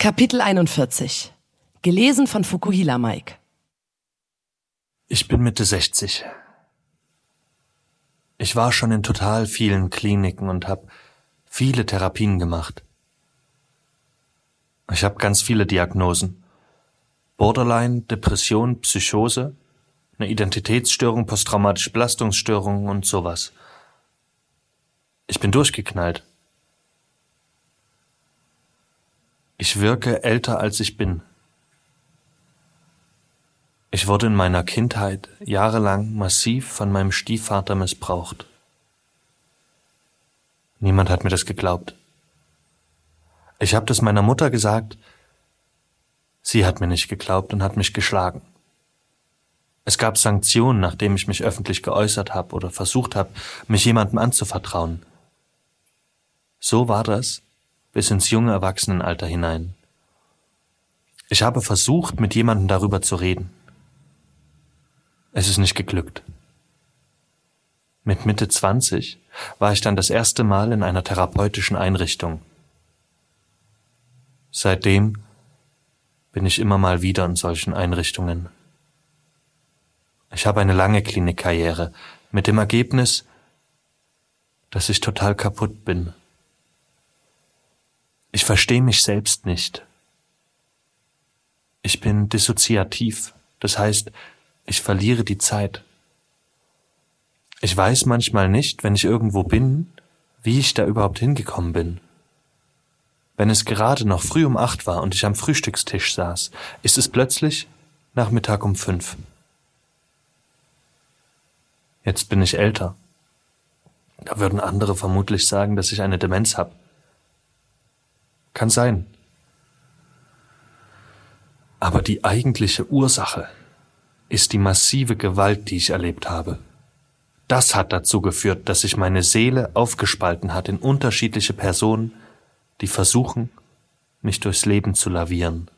Kapitel 41 Gelesen von Fukuhila Mike Ich bin Mitte 60. Ich war schon in total vielen Kliniken und habe viele Therapien gemacht. Ich habe ganz viele Diagnosen. Borderline, Depression, Psychose, eine Identitätsstörung, posttraumatische Belastungsstörung und sowas. Ich bin durchgeknallt. Ich wirke älter als ich bin. Ich wurde in meiner Kindheit jahrelang massiv von meinem Stiefvater missbraucht. Niemand hat mir das geglaubt. Ich habe das meiner Mutter gesagt, sie hat mir nicht geglaubt und hat mich geschlagen. Es gab Sanktionen, nachdem ich mich öffentlich geäußert habe oder versucht habe, mich jemandem anzuvertrauen. So war das, bis ins junge Erwachsenenalter hinein. Ich habe versucht, mit jemandem darüber zu reden. Es ist nicht geglückt. Mit Mitte 20 war ich dann das erste Mal in einer therapeutischen Einrichtung. Seitdem bin ich immer mal wieder in solchen Einrichtungen. Ich habe eine lange Klinikkarriere mit dem Ergebnis, dass ich total kaputt bin. Ich verstehe mich selbst nicht. Ich bin dissoziativ, das heißt, ich verliere die Zeit. Ich weiß manchmal nicht, wenn ich irgendwo bin, wie ich da überhaupt hingekommen bin. Wenn es gerade noch früh um acht war und ich am Frühstückstisch saß, ist es plötzlich Nachmittag um fünf. Jetzt bin ich älter. Da würden andere vermutlich sagen, dass ich eine Demenz habe. Kann sein. Aber die eigentliche Ursache ist die massive Gewalt, die ich erlebt habe. Das hat dazu geführt, dass sich meine Seele aufgespalten hat in unterschiedliche Personen, die versuchen, mich durchs Leben zu lavieren.